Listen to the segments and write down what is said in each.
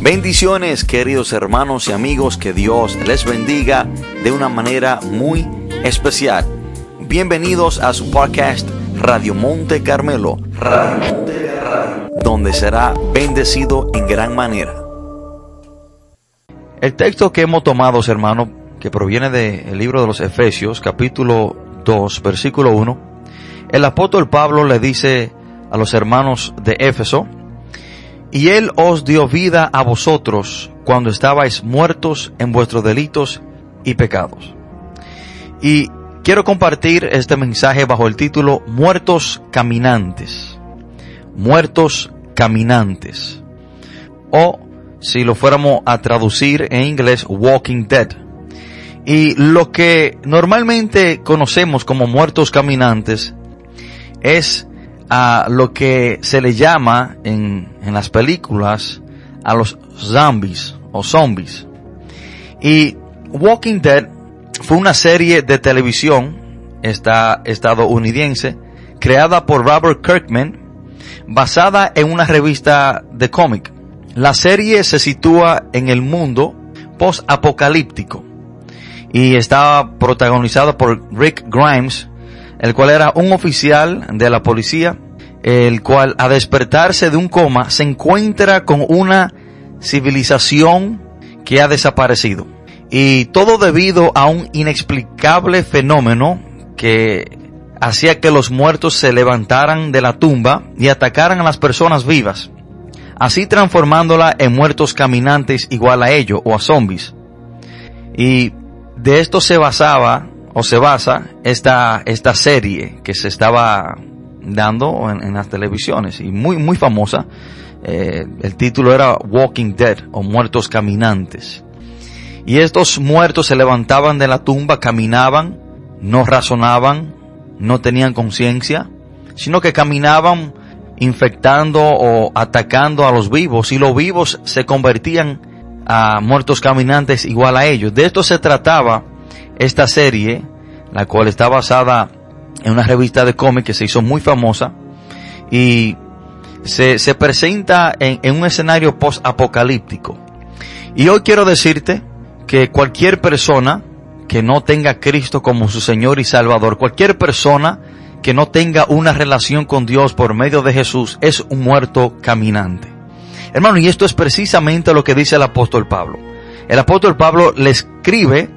Bendiciones queridos hermanos y amigos, que Dios les bendiga de una manera muy especial. Bienvenidos a su podcast Radio Monte Carmelo, donde será bendecido en gran manera. El texto que hemos tomado, hermanos, que proviene del libro de los Efesios, capítulo 2, versículo 1, el apóstol Pablo le dice a los hermanos de Éfeso, y él os dio vida a vosotros cuando estabais muertos en vuestros delitos y pecados. Y quiero compartir este mensaje bajo el título Muertos Caminantes. Muertos Caminantes. O si lo fuéramos a traducir en inglés, Walking Dead. Y lo que normalmente conocemos como muertos caminantes es a lo que se le llama en, en las películas a los zombies o zombies. Y Walking Dead fue una serie de televisión esta, estadounidense creada por Robert Kirkman basada en una revista de cómic. La serie se sitúa en el mundo post-apocalíptico y estaba protagonizada por Rick Grimes, el cual era un oficial de la policía, el cual a despertarse de un coma se encuentra con una civilización que ha desaparecido. Y todo debido a un inexplicable fenómeno que hacía que los muertos se levantaran de la tumba y atacaran a las personas vivas, así transformándola en muertos caminantes igual a ellos o a zombies. Y de esto se basaba o se basa esta, esta serie que se estaba dando en, las televisiones y muy, muy famosa. Eh, el título era Walking Dead o Muertos Caminantes. Y estos muertos se levantaban de la tumba, caminaban, no razonaban, no tenían conciencia, sino que caminaban infectando o atacando a los vivos y los vivos se convertían a muertos caminantes igual a ellos. De esto se trataba esta serie, la cual está basada en una revista de cómic que se hizo muy famosa y se, se presenta en, en un escenario post-apocalíptico. Y hoy quiero decirte que cualquier persona que no tenga a Cristo como su Señor y Salvador, cualquier persona que no tenga una relación con Dios por medio de Jesús es un muerto caminante. Hermano, y esto es precisamente lo que dice el apóstol Pablo. El apóstol Pablo le escribe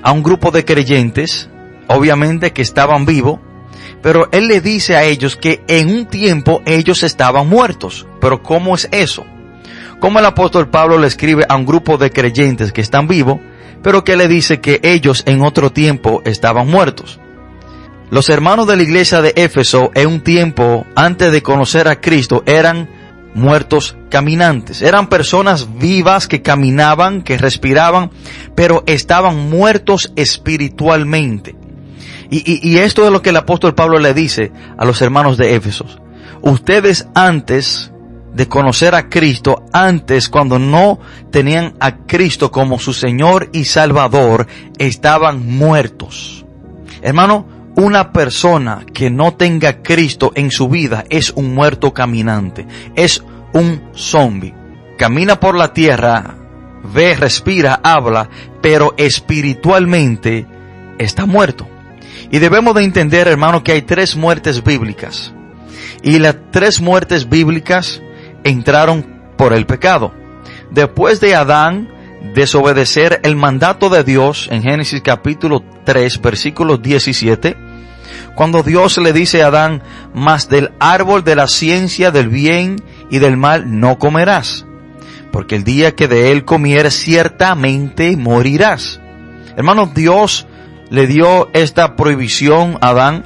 a un grupo de creyentes, obviamente que estaban vivos, pero él le dice a ellos que en un tiempo ellos estaban muertos. Pero ¿cómo es eso? ¿Cómo el apóstol Pablo le escribe a un grupo de creyentes que están vivos, pero que le dice que ellos en otro tiempo estaban muertos? Los hermanos de la iglesia de Éfeso en un tiempo antes de conocer a Cristo eran muertos caminantes. Eran personas vivas que caminaban, que respiraban, pero estaban muertos espiritualmente. Y, esto es lo que el apóstol Pablo le dice a los hermanos de Éfeso. Ustedes antes de conocer a Cristo, antes cuando no tenían a Cristo como su Señor y Salvador, estaban muertos. Hermano, una persona que no tenga Cristo en su vida es un muerto caminante, es un zombie. Camina por la tierra, ve, respira, habla, pero espiritualmente está muerto. Y debemos de entender, hermano, que hay tres muertes bíblicas. Y las tres muertes bíblicas entraron por el pecado. Después de Adán desobedecer el mandato de Dios en Génesis capítulo 3 versículo 17, cuando Dios le dice a Adán, mas del árbol de la ciencia del bien y del mal no comerás, porque el día que de él comieres ciertamente morirás. Hermano, Dios le dio esta prohibición a Adán,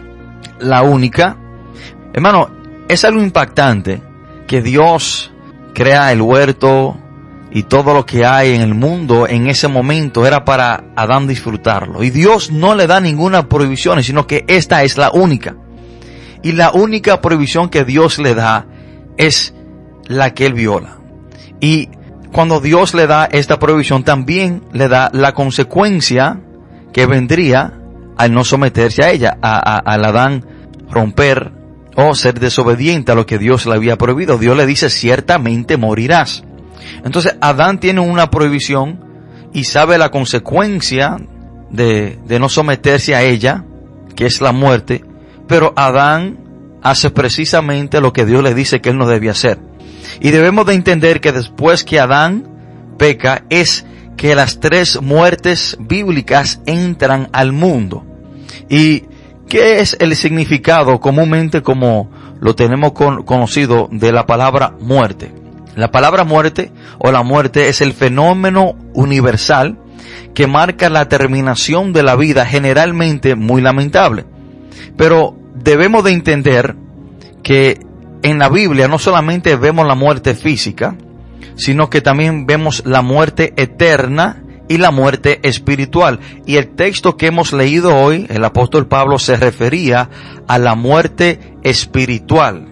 la única. Hermano, es algo impactante que Dios crea el huerto y todo lo que hay en el mundo en ese momento era para Adán disfrutarlo. Y Dios no le da ninguna prohibición, sino que esta es la única. Y la única prohibición que Dios le da es la que él viola. Y cuando Dios le da esta prohibición, también le da la consecuencia que vendría al no someterse a ella, a, al Adán romper o ser desobediente a lo que Dios le había prohibido. Dios le dice, ciertamente morirás. Entonces Adán tiene una prohibición y sabe la consecuencia de, de no someterse a ella, que es la muerte, pero Adán hace precisamente lo que Dios le dice que él no debía hacer. Y debemos de entender que después que Adán peca es que las tres muertes bíblicas entran al mundo. ¿Y qué es el significado comúnmente como lo tenemos conocido de la palabra muerte? La palabra muerte o la muerte es el fenómeno universal que marca la terminación de la vida generalmente muy lamentable. Pero debemos de entender que en la Biblia no solamente vemos la muerte física, sino que también vemos la muerte eterna y la muerte espiritual. Y el texto que hemos leído hoy, el apóstol Pablo se refería a la muerte espiritual.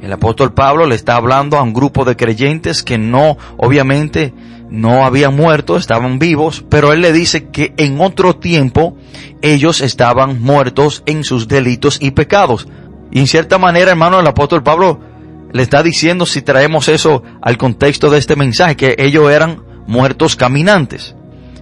El apóstol Pablo le está hablando a un grupo de creyentes que no, obviamente, no habían muerto, estaban vivos, pero él le dice que en otro tiempo ellos estaban muertos en sus delitos y pecados. Y en cierta manera, hermano, el apóstol Pablo le está diciendo si traemos eso al contexto de este mensaje, que ellos eran muertos caminantes.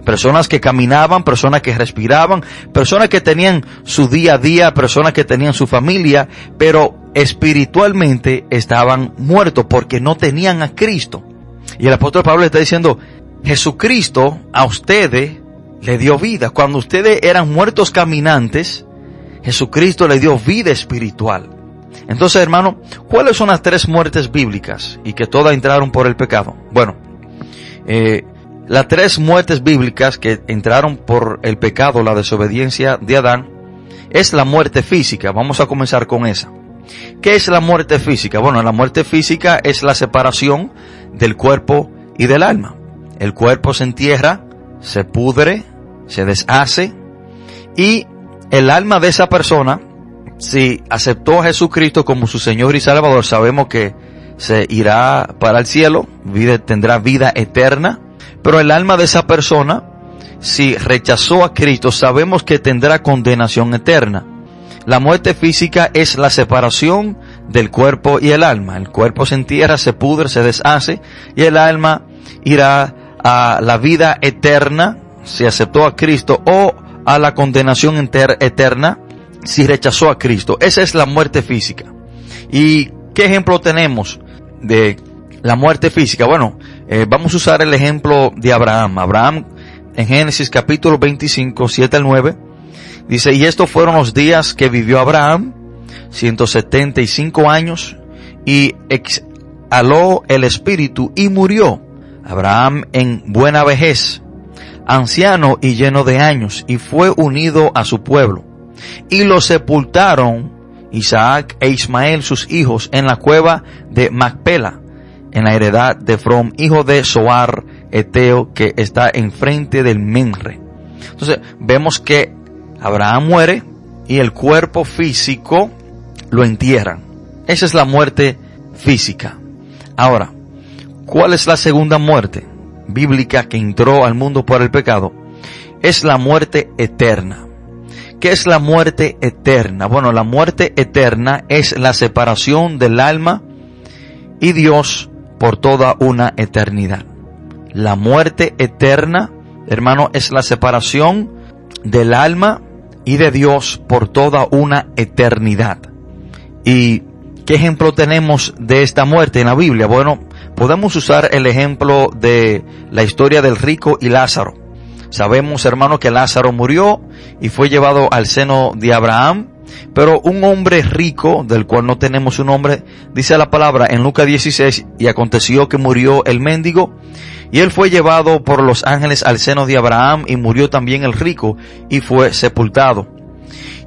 Personas que caminaban, personas que respiraban, personas que tenían su día a día, personas que tenían su familia, pero espiritualmente estaban muertos porque no tenían a Cristo. Y el apóstol Pablo está diciendo, Jesucristo a ustedes le dio vida. Cuando ustedes eran muertos caminantes, Jesucristo le dio vida espiritual. Entonces, hermano, ¿cuáles son las tres muertes bíblicas y que todas entraron por el pecado? Bueno, eh, las tres muertes bíblicas que entraron por el pecado, la desobediencia de Adán, es la muerte física. Vamos a comenzar con esa. ¿Qué es la muerte física? Bueno, la muerte física es la separación del cuerpo y del alma. El cuerpo se entierra, se pudre, se deshace y el alma de esa persona, si aceptó a Jesucristo como su Señor y Salvador, sabemos que se irá para el cielo, tendrá vida eterna, pero el alma de esa persona, si rechazó a Cristo, sabemos que tendrá condenación eterna. La muerte física es la separación del cuerpo y el alma. El cuerpo se entierra, se pudre, se deshace y el alma irá a la vida eterna si aceptó a Cristo o a la condenación eterna si rechazó a Cristo. Esa es la muerte física. ¿Y qué ejemplo tenemos de la muerte física? Bueno, eh, vamos a usar el ejemplo de Abraham. Abraham en Génesis capítulo 25, 7 al 9, dice, y estos fueron los días que vivió Abraham, 175 años, y exhaló el espíritu y murió. Abraham en buena vejez, anciano y lleno de años, y fue unido a su pueblo. Y lo sepultaron Isaac e Ismael, sus hijos, en la cueva de Macpela, en la heredad de From, hijo de Soar, Eteo, que está enfrente del Menre. Entonces, vemos que Abraham muere y el cuerpo físico lo entierran. Esa es la muerte física. Ahora, ¿cuál es la segunda muerte? bíblica que entró al mundo por el pecado es la muerte eterna. ¿Qué es la muerte eterna? Bueno, la muerte eterna es la separación del alma y Dios por toda una eternidad. La muerte eterna, hermano, es la separación del alma y de Dios por toda una eternidad. ¿Y qué ejemplo tenemos de esta muerte en la Biblia? Bueno, Podemos usar el ejemplo de la historia del rico y Lázaro. Sabemos, hermano, que Lázaro murió y fue llevado al seno de Abraham, pero un hombre rico, del cual no tenemos su nombre, dice la palabra en Lucas 16, y aconteció que murió el mendigo, y él fue llevado por los ángeles al seno de Abraham, y murió también el rico, y fue sepultado.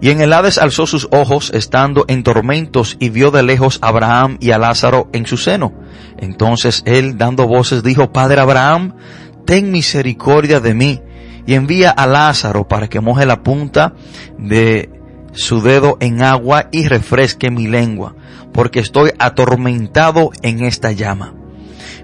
Y en el Hades alzó sus ojos, estando en tormentos, y vio de lejos a Abraham y a Lázaro en su seno. Entonces él, dando voces, dijo, Padre Abraham, ten misericordia de mí, y envía a Lázaro para que moje la punta de su dedo en agua y refresque mi lengua, porque estoy atormentado en esta llama.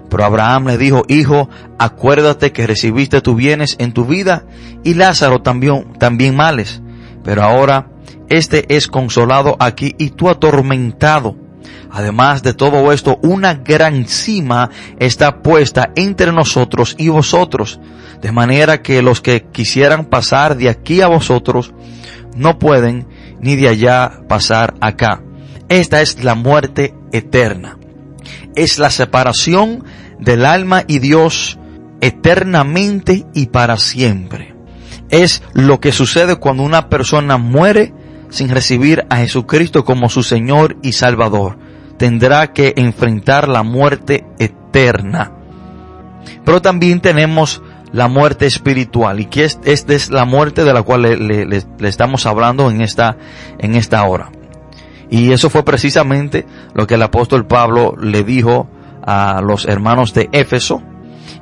Pero Abraham le dijo, Hijo, acuérdate que recibiste tus bienes en tu vida, y Lázaro también, también males pero ahora este es consolado aquí y tú atormentado. Además de todo esto, una gran cima está puesta entre nosotros y vosotros, de manera que los que quisieran pasar de aquí a vosotros no pueden ni de allá pasar acá. Esta es la muerte eterna. Es la separación del alma y Dios eternamente y para siempre. Es lo que sucede cuando una persona muere sin recibir a Jesucristo como su Señor y Salvador. Tendrá que enfrentar la muerte eterna. Pero también tenemos la muerte espiritual y que esta es la muerte de la cual le, le, estamos hablando en esta, en esta hora. Y eso fue precisamente lo que el apóstol Pablo le dijo a los hermanos de Éfeso.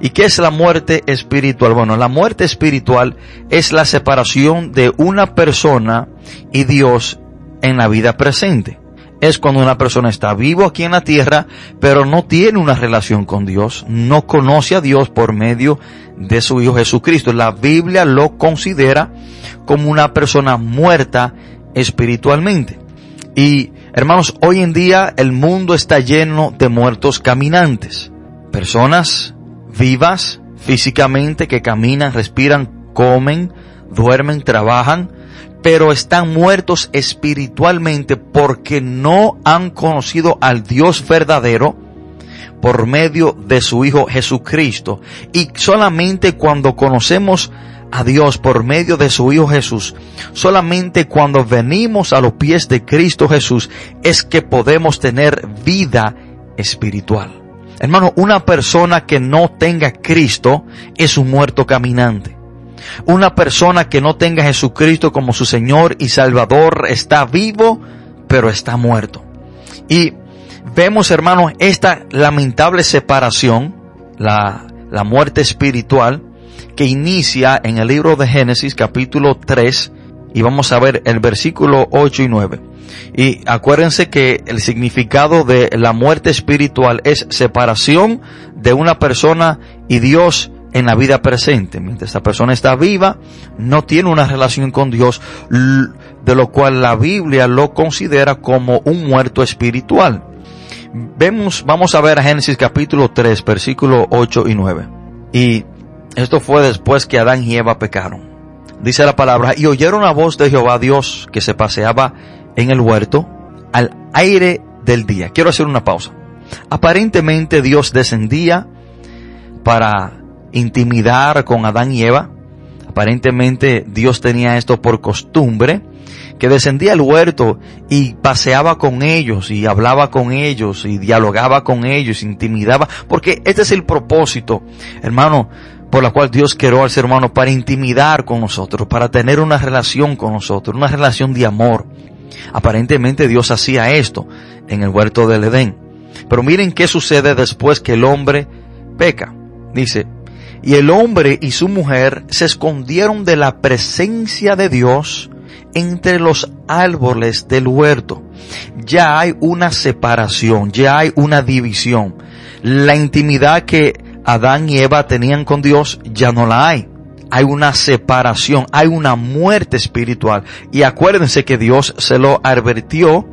¿Y qué es la muerte espiritual? Bueno, la muerte espiritual es la separación de una persona y Dios en la vida presente. Es cuando una persona está vivo aquí en la tierra, pero no tiene una relación con Dios, no conoce a Dios por medio de su Hijo Jesucristo. La Biblia lo considera como una persona muerta espiritualmente. Y hermanos, hoy en día el mundo está lleno de muertos caminantes. Personas vivas físicamente que caminan, respiran, comen, duermen, trabajan, pero están muertos espiritualmente porque no han conocido al Dios verdadero por medio de su Hijo Jesucristo. Y solamente cuando conocemos a Dios por medio de su Hijo Jesús, solamente cuando venimos a los pies de Cristo Jesús es que podemos tener vida espiritual. Hermano, una persona que no tenga Cristo es un muerto caminante. Una persona que no tenga Jesucristo como su Señor y Salvador está vivo, pero está muerto. Y vemos, hermanos, esta lamentable separación, la, la muerte espiritual, que inicia en el libro de Génesis capítulo 3 y vamos a ver el versículo 8 y 9. Y acuérdense que el significado de la muerte espiritual es separación de una persona y Dios en la vida presente. Mientras esta persona está viva, no tiene una relación con Dios, de lo cual la Biblia lo considera como un muerto espiritual. Vemos, vamos a ver a Génesis capítulo 3, versículo 8 y 9. Y esto fue después que Adán y Eva pecaron. Dice la palabra, y oyeron la voz de Jehová Dios que se paseaba en el huerto al aire del día. Quiero hacer una pausa. Aparentemente Dios descendía para intimidar con Adán y Eva. Aparentemente Dios tenía esto por costumbre, que descendía al huerto y paseaba con ellos y hablaba con ellos y dialogaba con ellos, intimidaba, porque este es el propósito, hermano, por la cual Dios creó al ser humano para intimidar con nosotros, para tener una relación con nosotros, una relación de amor. Aparentemente Dios hacía esto en el huerto del Edén. Pero miren qué sucede después que el hombre peca. Dice, y el hombre y su mujer se escondieron de la presencia de Dios entre los árboles del huerto. Ya hay una separación, ya hay una división. La intimidad que Adán y Eva tenían con Dios ya no la hay. Hay una separación, hay una muerte espiritual. Y acuérdense que Dios se lo advirtió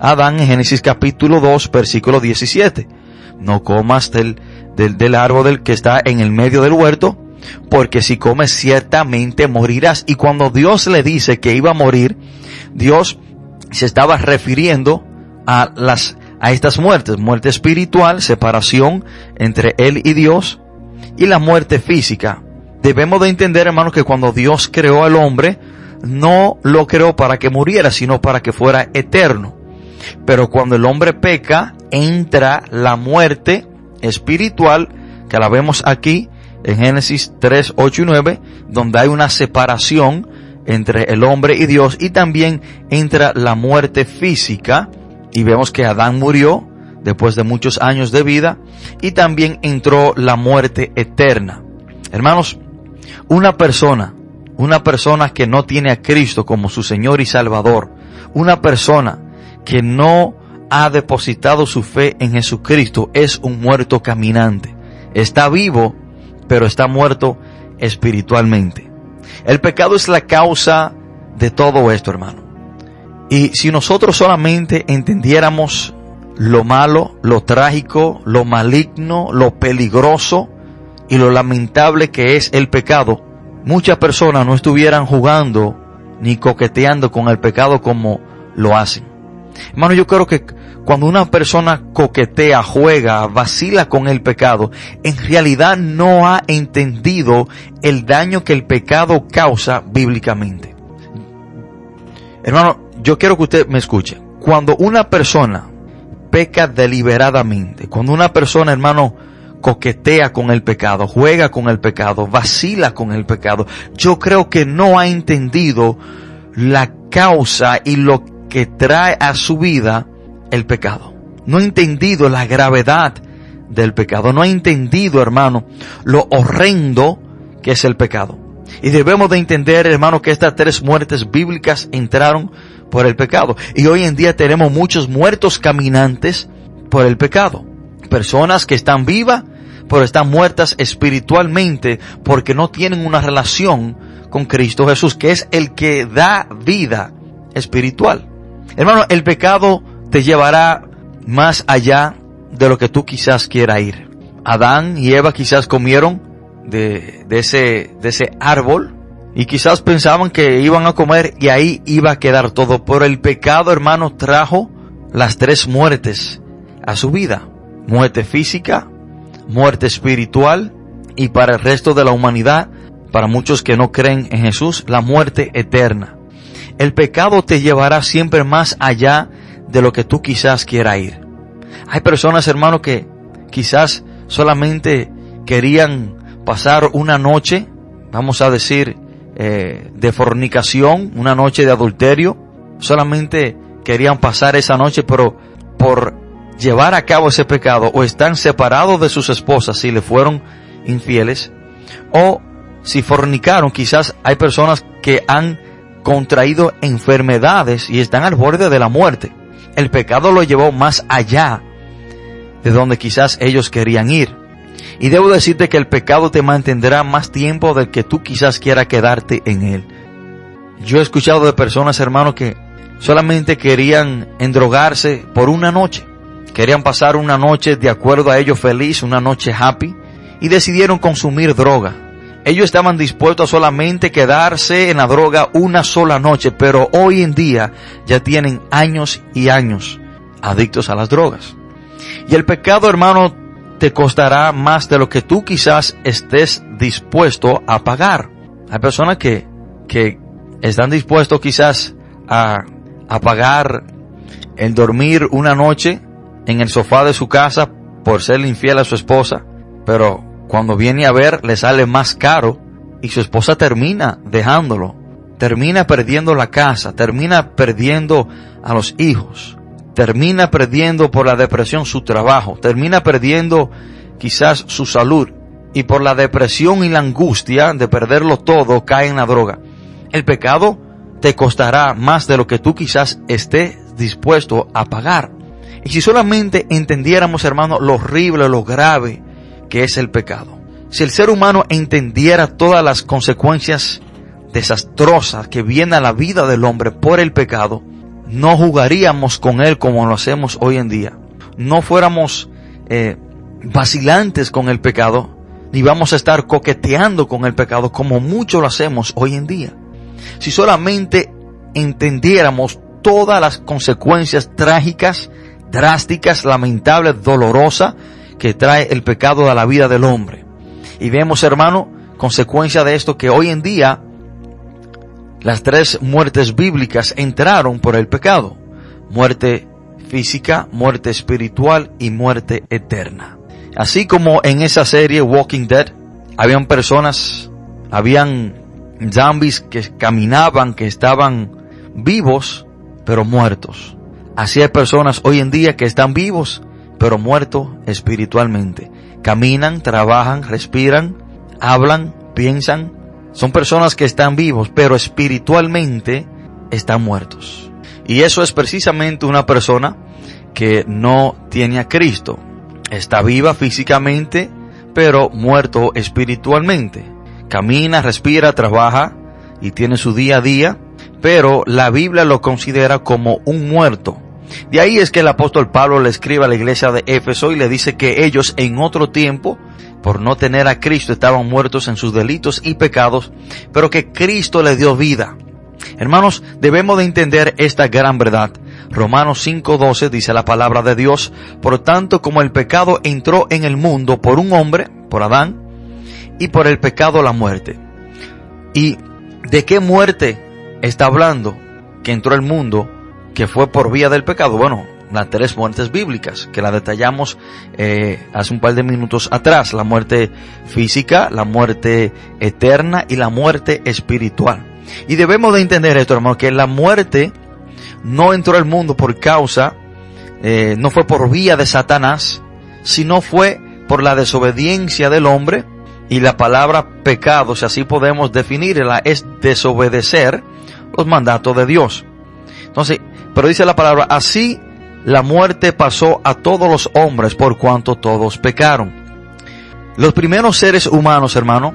a Adán en Génesis capítulo 2, versículo 17. No comas del, del, del árbol del que está en el medio del huerto, porque si comes ciertamente morirás. Y cuando Dios le dice que iba a morir, Dios se estaba refiriendo a las, a estas muertes, muerte espiritual, separación entre Él y Dios, y la muerte física. Debemos de entender, hermanos, que cuando Dios creó al hombre, no lo creó para que muriera, sino para que fuera eterno. Pero cuando el hombre peca, entra la muerte espiritual, que la vemos aquí en Génesis 3, 8 y 9, donde hay una separación entre el hombre y Dios y también entra la muerte física y vemos que Adán murió después de muchos años de vida y también entró la muerte eterna. Hermanos, una persona, una persona que no tiene a Cristo como su Señor y Salvador, una persona que no ha depositado su fe en Jesucristo es un muerto caminante. Está vivo, pero está muerto espiritualmente. El pecado es la causa de todo esto, hermano. Y si nosotros solamente entendiéramos lo malo, lo trágico, lo maligno, lo peligroso y lo lamentable que es el pecado, muchas personas no estuvieran jugando ni coqueteando con el pecado como lo hacen. Hermano, yo creo que cuando una persona coquetea, juega, vacila con el pecado, en realidad no ha entendido el daño que el pecado causa bíblicamente. Hermano, yo quiero que usted me escuche. Cuando una persona peca deliberadamente, cuando una persona, hermano, coquetea con el pecado, juega con el pecado, vacila con el pecado, yo creo que no ha entendido la causa y lo que trae a su vida el pecado. No ha entendido la gravedad del pecado. No ha entendido, hermano, lo horrendo que es el pecado. Y debemos de entender, hermano, que estas tres muertes bíblicas entraron por el pecado. Y hoy en día tenemos muchos muertos caminantes por el pecado. Personas que están vivas, pero están muertas espiritualmente porque no tienen una relación con Cristo Jesús, que es el que da vida espiritual. Hermano, el pecado te llevará más allá de lo que tú quizás quieras ir. Adán y Eva quizás comieron de, de, ese, de ese árbol y quizás pensaban que iban a comer y ahí iba a quedar todo. Pero el pecado, hermano, trajo las tres muertes a su vida. Muerte física, muerte espiritual y para el resto de la humanidad, para muchos que no creen en Jesús, la muerte eterna. El pecado te llevará siempre más allá de lo que tú quizás quieras ir. Hay personas, hermano, que quizás solamente querían pasar una noche, vamos a decir, eh, de fornicación, una noche de adulterio, solamente querían pasar esa noche, pero por llevar a cabo ese pecado o están separados de sus esposas si le fueron infieles o si fornicaron, quizás hay personas que han contraído enfermedades y están al borde de la muerte. El pecado lo llevó más allá de donde quizás ellos querían ir. Y debo decirte que el pecado te mantendrá más tiempo del que tú quizás quieras quedarte en él. Yo he escuchado de personas, hermanos, que solamente querían endrogarse por una noche. Querían pasar una noche de acuerdo a ellos feliz, una noche happy, y decidieron consumir droga. Ellos estaban dispuestos a solamente quedarse en la droga una sola noche, pero hoy en día ya tienen años y años adictos a las drogas. Y el pecado, hermano, te costará más de lo que tú quizás estés dispuesto a pagar. Hay personas que, que están dispuestos quizás a, a pagar el dormir una noche en el sofá de su casa por ser infiel a su esposa, pero cuando viene a ver le sale más caro y su esposa termina dejándolo, termina perdiendo la casa, termina perdiendo a los hijos, termina perdiendo por la depresión su trabajo, termina perdiendo quizás su salud y por la depresión y la angustia de perderlo todo cae en la droga. El pecado te costará más de lo que tú quizás estés dispuesto a pagar. Y si solamente entendiéramos, hermano, lo horrible, lo grave que es el pecado. Si el ser humano entendiera todas las consecuencias desastrosas que vienen a la vida del hombre por el pecado, no jugaríamos con él como lo hacemos hoy en día. No fuéramos eh, vacilantes con el pecado, ni vamos a estar coqueteando con el pecado como mucho lo hacemos hoy en día. Si solamente entendiéramos todas las consecuencias trágicas drásticas, lamentables, dolorosas que trae el pecado a la vida del hombre. Y vemos, hermano, consecuencia de esto que hoy en día las tres muertes bíblicas entraron por el pecado. Muerte física, muerte espiritual y muerte eterna. Así como en esa serie Walking Dead, habían personas, habían zombies que caminaban, que estaban vivos, pero muertos. Así hay personas hoy en día que están vivos, pero muertos espiritualmente. Caminan, trabajan, respiran, hablan, piensan. Son personas que están vivos, pero espiritualmente están muertos. Y eso es precisamente una persona que no tiene a Cristo. Está viva físicamente, pero muerto espiritualmente. Camina, respira, trabaja y tiene su día a día, pero la Biblia lo considera como un muerto De ahí es que el apóstol Pablo le escribe a la iglesia de Éfeso y le dice que ellos en otro tiempo, por no tener a Cristo, estaban muertos en sus delitos y pecados, pero que Cristo le dio vida. Hermanos, debemos de entender esta gran verdad. Romanos 5:12 dice la palabra de Dios, por tanto como el pecado entró en el mundo por un hombre, por Adán, y por el pecado la muerte. ¿Y de qué muerte está hablando que entró el mundo que fue por vía del pecado? Bueno, las tres muertes bíblicas, que la detallamos eh, hace un par de minutos atrás, la muerte física, la muerte eterna y la muerte espiritual. Y debemos de entender esto, hermano, que la muerte no entró al mundo por causa, eh, no fue por vía de Satanás, sino fue por la desobediencia del hombre y la palabra pecado, si así podemos definirla, es desobedecer los mandatos de Dios. Entonces, pero dice la palabra, así la muerte pasó a todos los hombres por cuanto todos pecaron. Los primeros seres humanos, hermano,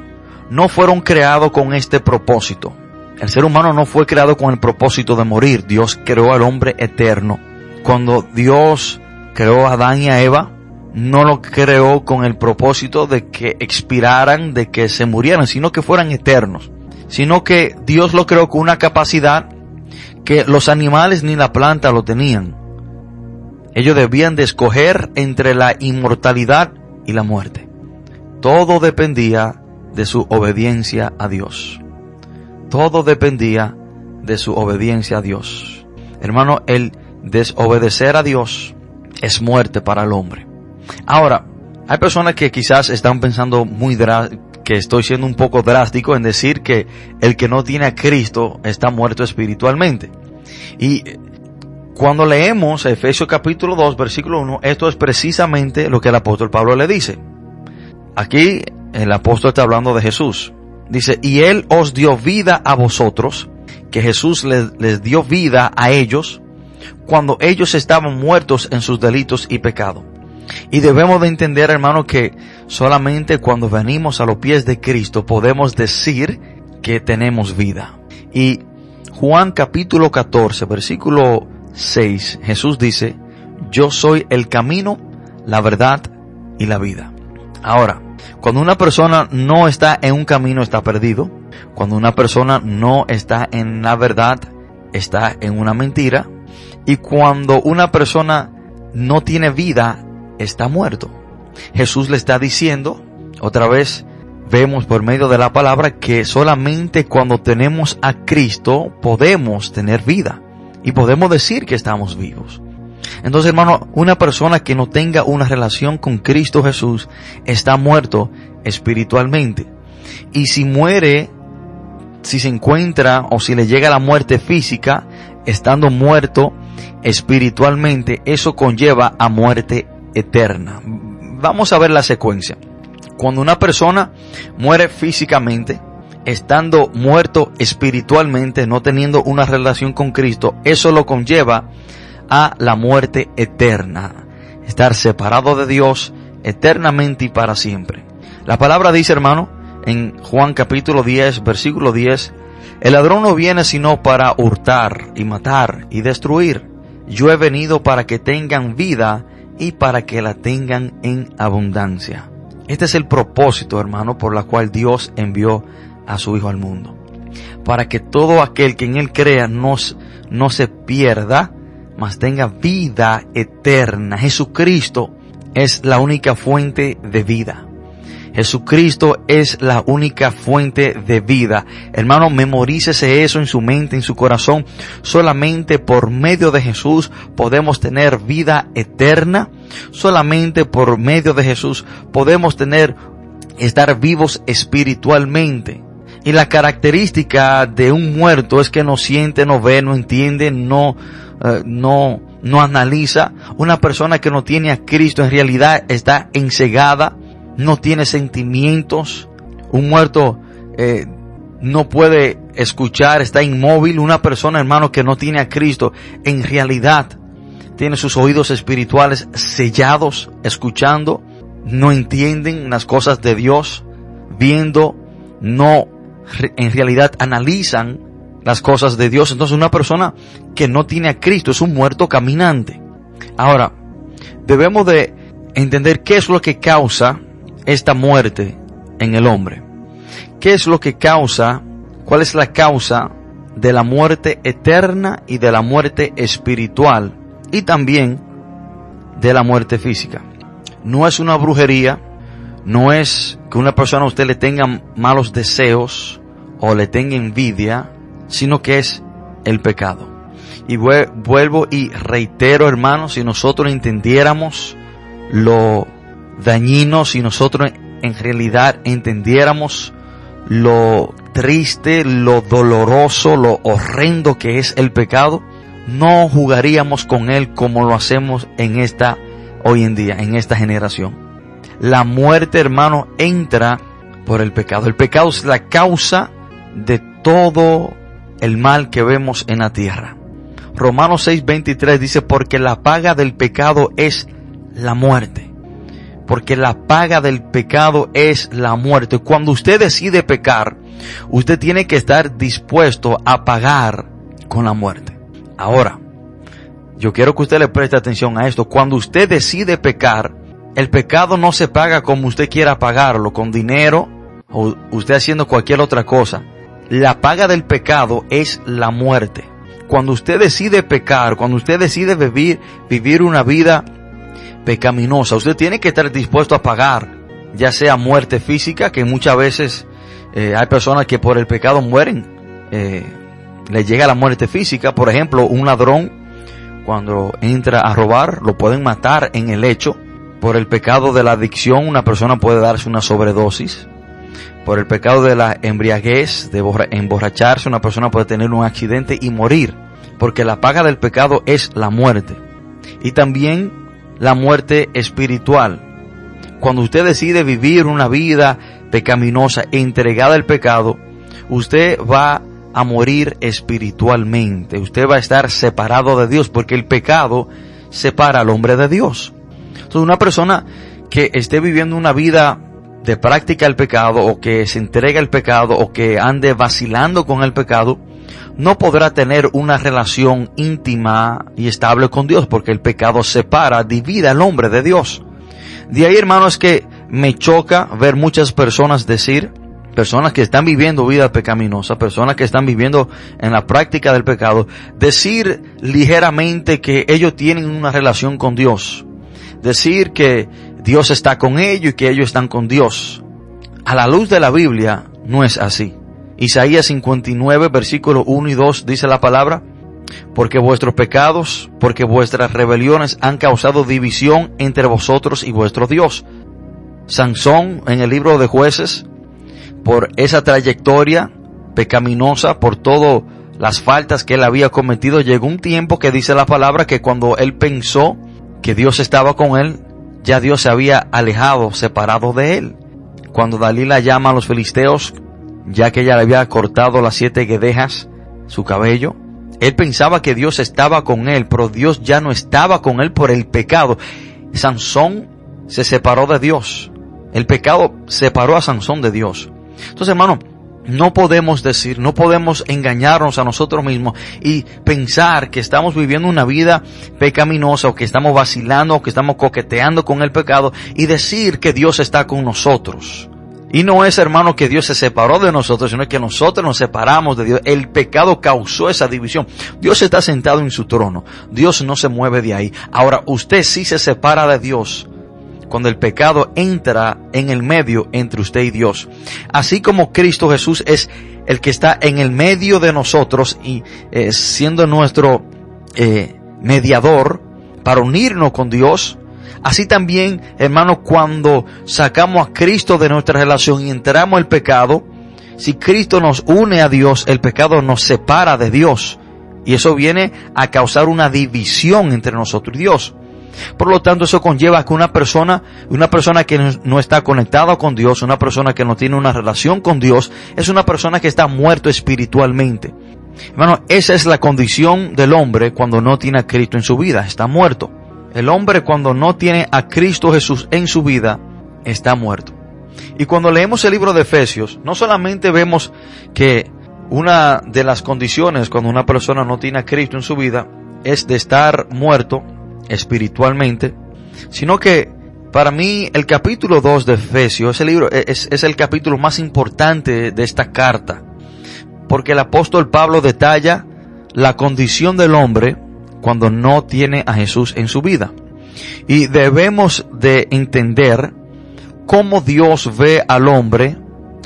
no fueron creados con este propósito. El ser humano no fue creado con el propósito de morir. Dios creó al hombre eterno. Cuando Dios creó a Adán y a Eva, no lo creó con el propósito de que expiraran, de que se murieran, sino que fueran eternos. Sino que Dios lo creó con una capacidad que los animales ni la planta lo tenían. Ellos debían de escoger entre la inmortalidad y la muerte. Todo dependía de su obediencia a Dios. Todo dependía de su obediencia a Dios. Hermano, el desobedecer a Dios es muerte para el hombre. Ahora, hay personas que quizás están pensando muy que estoy siendo un poco drástico en decir que el que no tiene a Cristo está muerto espiritualmente. Y cuando leemos Efesios capítulo 2, versículo 1, esto es precisamente lo que el apóstol Pablo le dice. Aquí el apóstol está hablando de Jesús. Dice, y Él os dio vida a vosotros, que Jesús les, dio vida a ellos cuando ellos estaban muertos en sus delitos y pecados. Y debemos de entender, hermano, que solamente cuando venimos a los pies de Cristo podemos decir que tenemos vida. Y Juan capítulo 14, versículo 6, Jesús dice, yo soy el camino, la verdad y la vida. Ahora, cuando una persona no está en un camino está perdido. Cuando una persona no está en la verdad está en una mentira. Y cuando una persona no tiene vida está muerto. Jesús le está diciendo, otra vez vemos por medio de la palabra que solamente cuando tenemos a Cristo podemos tener vida y podemos decir que estamos vivos. Entonces, hermano, una persona que no tenga una relación con Cristo Jesús está muerto espiritualmente. Y si muere, si se encuentra o si le llega la muerte física, estando muerto espiritualmente, eso conlleva a muerte eterna. Vamos a ver la secuencia. Cuando una persona muere físicamente, estando muerto espiritualmente, no teniendo una relación con Cristo, eso lo conlleva a la muerte eterna. Estar separado de Dios eternamente y para siempre. La palabra dice, hermano, en Juan capítulo 10, versículo 10, el ladrón no viene sino para hurtar y matar y destruir. Yo he venido para que tengan vida y para que la tengan en abundancia. Este es el propósito, hermano, por la cual Dios envió a su Hijo al mundo. Para que todo aquel que en Él crea no, no se pierda, mas tenga vida eterna. Jesucristo es la única fuente de vida. Jesucristo es la única fuente de vida. Hermano, memorícese eso en su mente, en su corazón. Solamente por medio de Jesús podemos tener vida eterna. Solamente por medio de Jesús podemos tener, estar vivos espiritualmente. Y la característica de un muerto es que no siente, no ve, no entiende, no, eh, no, no analiza. Una persona que no tiene a Cristo en realidad está ensegada, no tiene sentimientos. Un muerto eh, no puede escuchar, está inmóvil. Una persona, hermano, que no tiene a Cristo en realidad tiene sus oídos espirituales sellados, escuchando, no entienden las cosas de Dios, viendo, no en realidad analizan las cosas de Dios. Entonces una persona que no tiene a Cristo es un muerto caminante. Ahora, debemos de entender qué es lo que causa esta muerte en el hombre. ¿Qué es lo que causa, cuál es la causa de la muerte eterna y de la muerte espiritual y también de la muerte física? No es una brujería, no es que una persona a usted le tenga malos deseos o le tenga envidia, sino que es el pecado. Y vuelvo y reitero, hermanos, si nosotros entendiéramos lo dañino, si nosotros en realidad entendiéramos lo triste, lo doloroso, lo horrendo que es el pecado, no jugaríamos con él como lo hacemos en esta hoy en día, en esta generación. La muerte, hermano, entra por el pecado. El pecado es la causa de todo el mal que vemos en la tierra. Romanos 6:23 dice, porque la paga del pecado es la muerte. Porque la paga del pecado es la muerte. Cuando usted decide pecar, usted tiene que estar dispuesto a pagar con la muerte. Ahora, yo quiero que usted le preste atención a esto. Cuando usted decide pecar, el pecado no se paga como usted quiera pagarlo, con dinero o usted haciendo cualquier otra cosa. La paga del pecado es la muerte. Cuando usted decide pecar, cuando usted decide vivir, vivir una vida pecaminosa, usted tiene que estar dispuesto a pagar, ya sea muerte física, que muchas veces eh, hay personas que por el pecado mueren, eh, le llega la muerte física, por ejemplo, un ladrón cuando entra a robar, lo pueden matar en el hecho, por el pecado de la adicción, una persona puede darse una sobredosis, por el pecado de la embriaguez, de emborracharse, una persona puede tener un accidente y morir, porque la paga del pecado es la muerte. Y también la muerte espiritual. Cuando usted decide vivir una vida pecaminosa, entregada al pecado, usted va a morir espiritualmente. Usted va a estar separado de Dios porque el pecado separa al hombre de Dios. Entonces una persona que esté viviendo una vida de práctica el pecado o que se entrega el pecado o que ande vacilando con el pecado, no podrá tener una relación íntima y estable con Dios porque el pecado separa, divide al hombre de Dios. De ahí, hermanos, que me choca ver muchas personas decir, personas que están viviendo vida pecaminosa, personas que están viviendo en la práctica del pecado, decir ligeramente que ellos tienen una relación con Dios. Decir que Dios está con ellos y que ellos están con Dios. A la luz de la Biblia no es así. Isaías 59, versículo 1 y 2 dice la palabra, porque vuestros pecados, porque vuestras rebeliones han causado división entre vosotros y vuestro Dios. Sansón en el libro de jueces, por esa trayectoria pecaminosa, por todas las faltas que él había cometido, llegó un tiempo que dice la palabra que cuando él pensó que Dios estaba con él, ya Dios se había alejado, separado de él. Cuando Dalila llama a los filisteos, ya que ella le había cortado las siete guedejas, su cabello, él pensaba que Dios estaba con él, pero Dios ya no estaba con él por el pecado. Sansón se separó de Dios. El pecado separó a Sansón de Dios. Entonces, hermano, no podemos decir, no podemos engañarnos a nosotros mismos y pensar que estamos viviendo una vida pecaminosa o que estamos vacilando o que estamos coqueteando con el pecado y decir que Dios está con nosotros. Y no es, hermano, que Dios se separó de nosotros, sino que nosotros nos separamos de Dios. El pecado causó esa división. Dios está sentado en su trono. Dios no se mueve de ahí. Ahora, usted sí se separa de Dios cuando el pecado entra en el medio entre usted y Dios. Así como Cristo Jesús es el que está en el medio de nosotros y eh, siendo nuestro eh, mediador para unirnos con Dios, así también, hermano, cuando sacamos a Cristo de nuestra relación y entramos el pecado, si Cristo nos une a Dios, el pecado nos separa de Dios. Y eso viene a causar una división entre nosotros y Dios. Por lo tanto, eso conlleva que una persona, una persona que no está conectada con Dios, una persona que no tiene una relación con Dios, es una persona que está muerto espiritualmente. Hermano, esa es la condición del hombre cuando no tiene a Cristo en su vida, está muerto. El hombre cuando no tiene a Cristo Jesús en su vida, está muerto. Y cuando leemos el libro de Efesios, no solamente vemos que una de las condiciones cuando una persona no tiene a Cristo en su vida es de estar muerto espiritualmente, sino que para mí el capítulo 2 de Efesios, ese libro es, es el capítulo más importante de esta carta, porque el apóstol Pablo detalla la condición del hombre cuando no tiene a Jesús en su vida. Y debemos de entender cómo Dios ve al hombre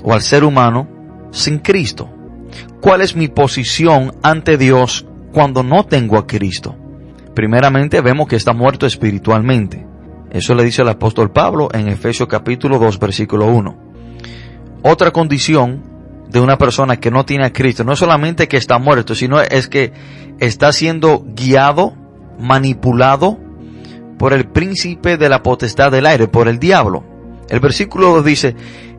o al ser humano sin Cristo. ¿Cuál es mi posición ante Dios cuando no tengo a Cristo? Primeramente vemos que está muerto espiritualmente. Eso le dice el apóstol Pablo en Efesios capítulo 2 versículo 1. Otra condición de una persona que no tiene a Cristo no es solamente que está muerto, sino es que está siendo guiado, manipulado por el príncipe de la potestad del aire, por el diablo. El versículo 2 dice,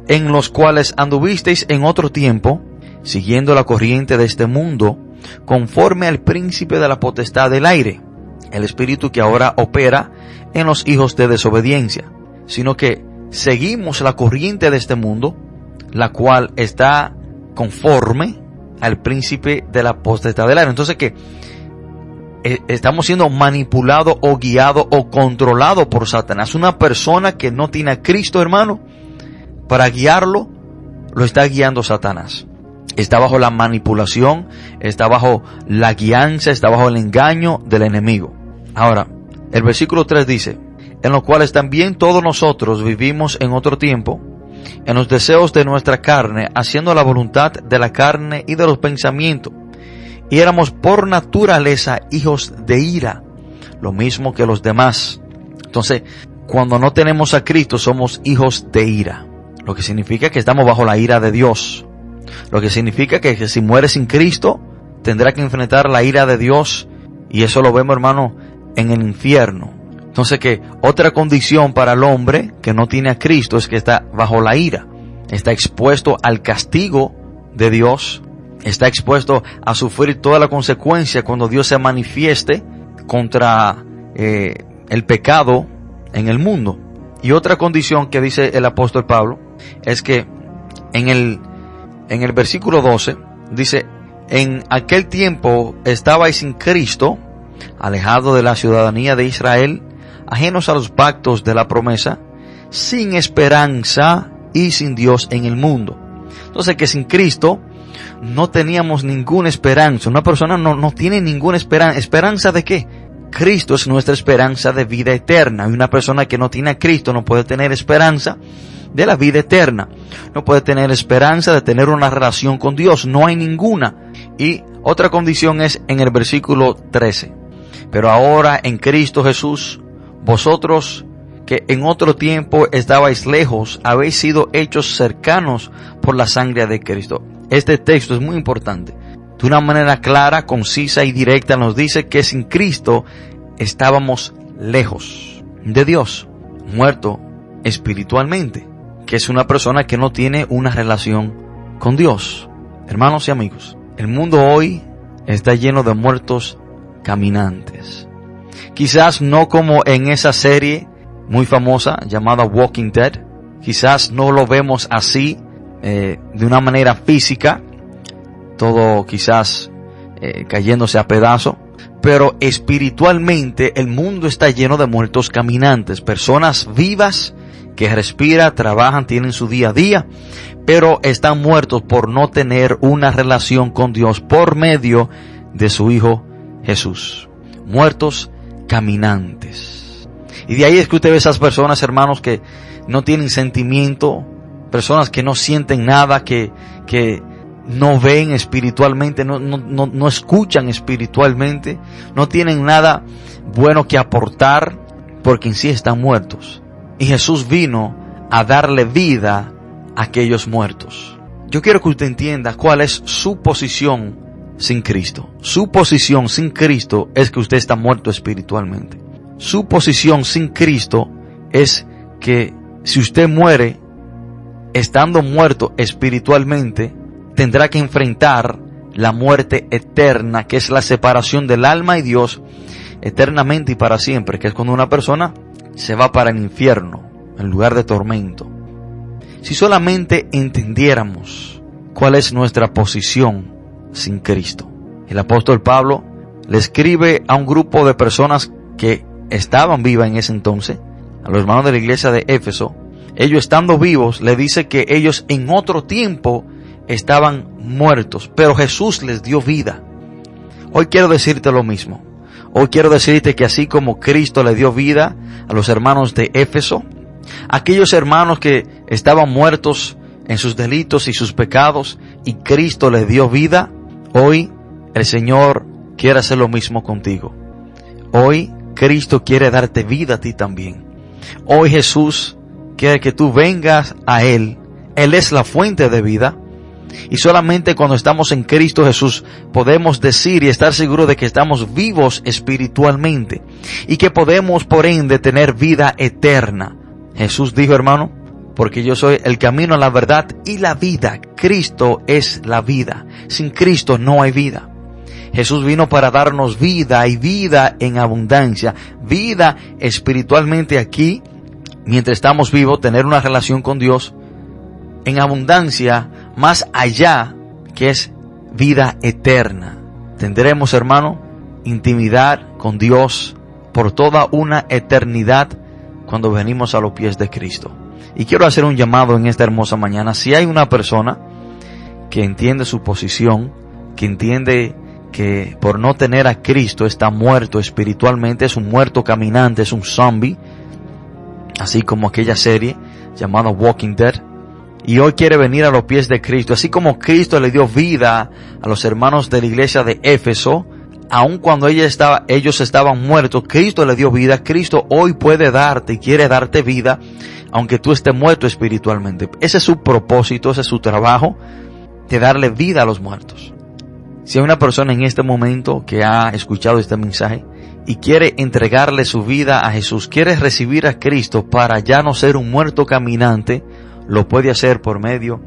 en los cuales anduvisteis en otro tiempo, siguiendo la corriente de este mundo, conforme al príncipe de la potestad del aire, el espíritu que ahora opera en los hijos de desobediencia, sino que seguimos la corriente de este mundo, la cual está conforme al príncipe de la potestad del aire. Entonces que estamos siendo manipulados o guiados o controlados por Satanás. Una persona que no tiene a Cristo, hermano, para guiarlo, lo está guiando Satanás. Está bajo la manipulación, está bajo la guianza, está bajo el engaño del enemigo. Ahora, el versículo 3 dice, en los cuales también todos nosotros vivimos en otro tiempo, en los deseos de nuestra carne, haciendo la voluntad de la carne y de los pensamientos. Y éramos por naturaleza hijos de ira, lo mismo que los demás. Entonces, cuando no tenemos a Cristo, somos hijos de ira, lo que significa que estamos bajo la ira de Dios. Lo que significa que, si mueres sin Cristo, tendrá que enfrentar la ira de Dios. Y eso lo vemos, hermano, en el infierno. Entonces que otra condición para el hombre que no tiene a Cristo es que está bajo la ira, está expuesto al castigo de Dios, está expuesto a sufrir toda la consecuencia cuando Dios se manifieste contra eh, el pecado en el mundo. Y otra condición que dice el apóstol Pablo es que en el, en el versículo 12 dice, en aquel tiempo estabais sin Cristo, alejado de la ciudadanía de Israel, ajenos a los pactos de la promesa, sin esperanza y sin Dios en el mundo. Entonces que sin Cristo no teníamos ninguna esperanza. Una persona no, no tiene ninguna esperanza. ¿Esperanza de qué? Cristo es nuestra esperanza de vida eterna. Y una persona que no tiene a Cristo no puede tener esperanza de la vida eterna. No puede tener esperanza de tener una relación con Dios. No hay ninguna. Y otra condición es en el versículo 13. Pero ahora en Cristo Jesús vosotros que en otro tiempo estabais lejos, habéis sido hechos cercanos por la sangre de Cristo. Este texto es muy importante. De una manera clara, concisa y directa nos dice que sin Cristo estábamos lejos de Dios, muerto espiritualmente, que es una persona que no tiene una relación con Dios. Hermanos y amigos, el mundo hoy está lleno de muertos caminantes. Quizás no como en esa serie muy famosa llamada Walking Dead. Quizás no lo vemos así eh, de una manera física, todo quizás eh, cayéndose a pedazo. Pero espiritualmente el mundo está lleno de muertos caminantes, personas vivas que respiran, trabajan, tienen su día a día, pero están muertos por no tener una relación con Dios por medio de su Hijo Jesús. Muertos caminantes. Y de ahí es que usted ve esas personas, hermanos, que no tienen sentimiento, personas que no sienten nada, que, que no ven espiritualmente, no, no, no, no escuchan espiritualmente, no tienen nada bueno que aportar, porque en sí están muertos. Y Jesús vino a darle vida a aquellos muertos. Yo quiero que usted entienda cuál es su posición sin Cristo. Su posición sin Cristo es que usted está muerto espiritualmente. Su posición sin Cristo es que si usted muere estando muerto espiritualmente, tendrá que enfrentar la muerte eterna, que es la separación del alma y Dios eternamente y para siempre, que es cuando una persona se va para el infierno, en lugar de tormento. Si solamente entendiéramos cuál es nuestra posición sin Cristo. El apóstol Pablo le escribe a un grupo de personas que estaban vivas en ese entonces, a los hermanos de la iglesia de Éfeso, ellos estando vivos, le dice que ellos en otro tiempo estaban muertos, pero Jesús les dio vida. Hoy quiero decirte lo mismo. Hoy quiero decirte que así como Cristo le dio vida a los hermanos de Éfeso, aquellos hermanos que estaban muertos en sus delitos y sus pecados y Cristo les dio vida, hoy el Señor quiere hacer lo mismo contigo. Hoy Cristo quiere darte vida a ti también. Hoy Jesús quiere que tú vengas a Él. Él es la fuente de vida. Y solamente cuando estamos en Cristo Jesús podemos decir y estar seguros de que estamos vivos espiritualmente y que podemos por ende tener vida eterna. Jesús dijo, hermano, porque yo soy el camino, la verdad y la vida. Cristo es la vida. Sin Cristo no hay vida. Jesús vino para darnos vida y vida en abundancia, vida espiritualmente aquí, mientras estamos vivos, tener una relación con Dios en abundancia más allá que es vida eterna. Tendremos, hermano, intimidad con Dios por toda una eternidad cuando venimos a los pies de Cristo. Y quiero hacer un llamado en esta hermosa mañana. Si hay una persona que entiende su posición, que entiende que por no tener a Cristo está muerto espiritualmente, es un muerto caminante, es un zombie, así como aquella serie llamada Walking Dead, y hoy quiere venir a los pies de Cristo, así como Cristo le dio vida a los hermanos de la iglesia de Éfeso, aun cuando ella estaba, ellos estaban muertos, Cristo le dio vida, Cristo hoy puede darte y quiere darte vida, aunque tú estés muerto espiritualmente. Ese es su propósito, ese es su trabajo, de darle vida a los muertos. Si hay una persona en este momento que ha escuchado este mensaje y quiere entregarle su vida a Jesús, quiere recibir a Cristo para ya no ser un muerto caminante, lo puede hacer por medio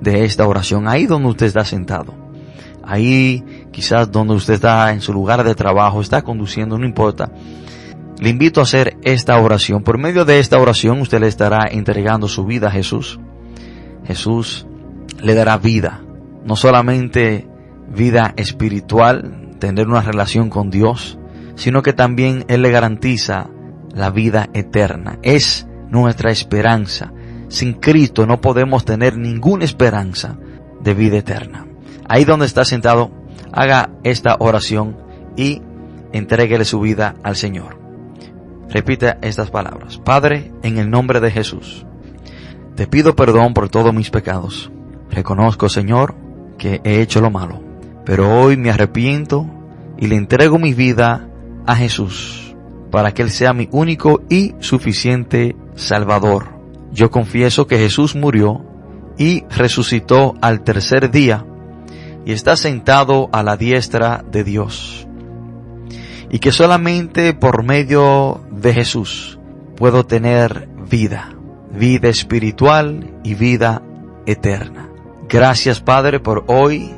de esta oración. Ahí donde usted está sentado. Ahí quizás donde usted está en su lugar de trabajo, está conduciendo, no importa. Le invito a hacer esta oración. Por medio de esta oración usted le estará entregando su vida a Jesús. Jesús le dará vida. No solamente vida espiritual, tener una relación con Dios, sino que también Él le garantiza la vida eterna. Es nuestra esperanza. Sin Cristo no podemos tener ninguna esperanza de vida eterna. Ahí donde está sentado, haga esta oración y entréguele su vida al Señor. Repite estas palabras. Padre, en el nombre de Jesús, te pido perdón por todos mis pecados. Reconozco, Señor, que he hecho lo malo pero hoy me arrepiento y le entrego mi vida a Jesús para que Él sea mi único y suficiente Salvador. Yo confieso que Jesús murió y resucitó al tercer día y está sentado a la diestra de Dios. Y que solamente por medio de Jesús puedo tener vida, vida espiritual y vida eterna. Gracias Padre por hoy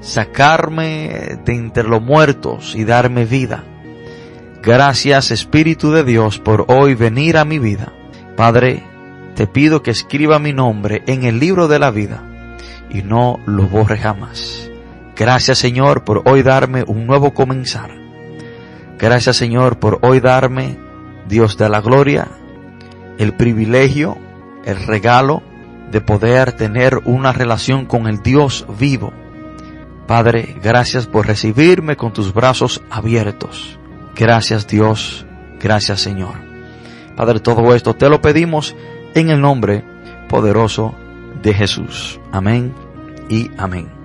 sacarme de entre los muertos y darme vida. Gracias Espíritu de Dios por hoy venir a mi vida. Padre, te pido que escriba mi nombre en el libro de la vida y no lo borre jamás. Gracias Señor por hoy darme un nuevo comenzar. Gracias Señor por hoy darme, Dios de la gloria, el privilegio, el regalo de poder tener una relación con el Dios vivo Padre, gracias por recibirme con tus brazos abiertos. Gracias Dios, gracias Señor. Padre, todo esto te lo pedimos en el nombre poderoso de Jesús. Amén y amén.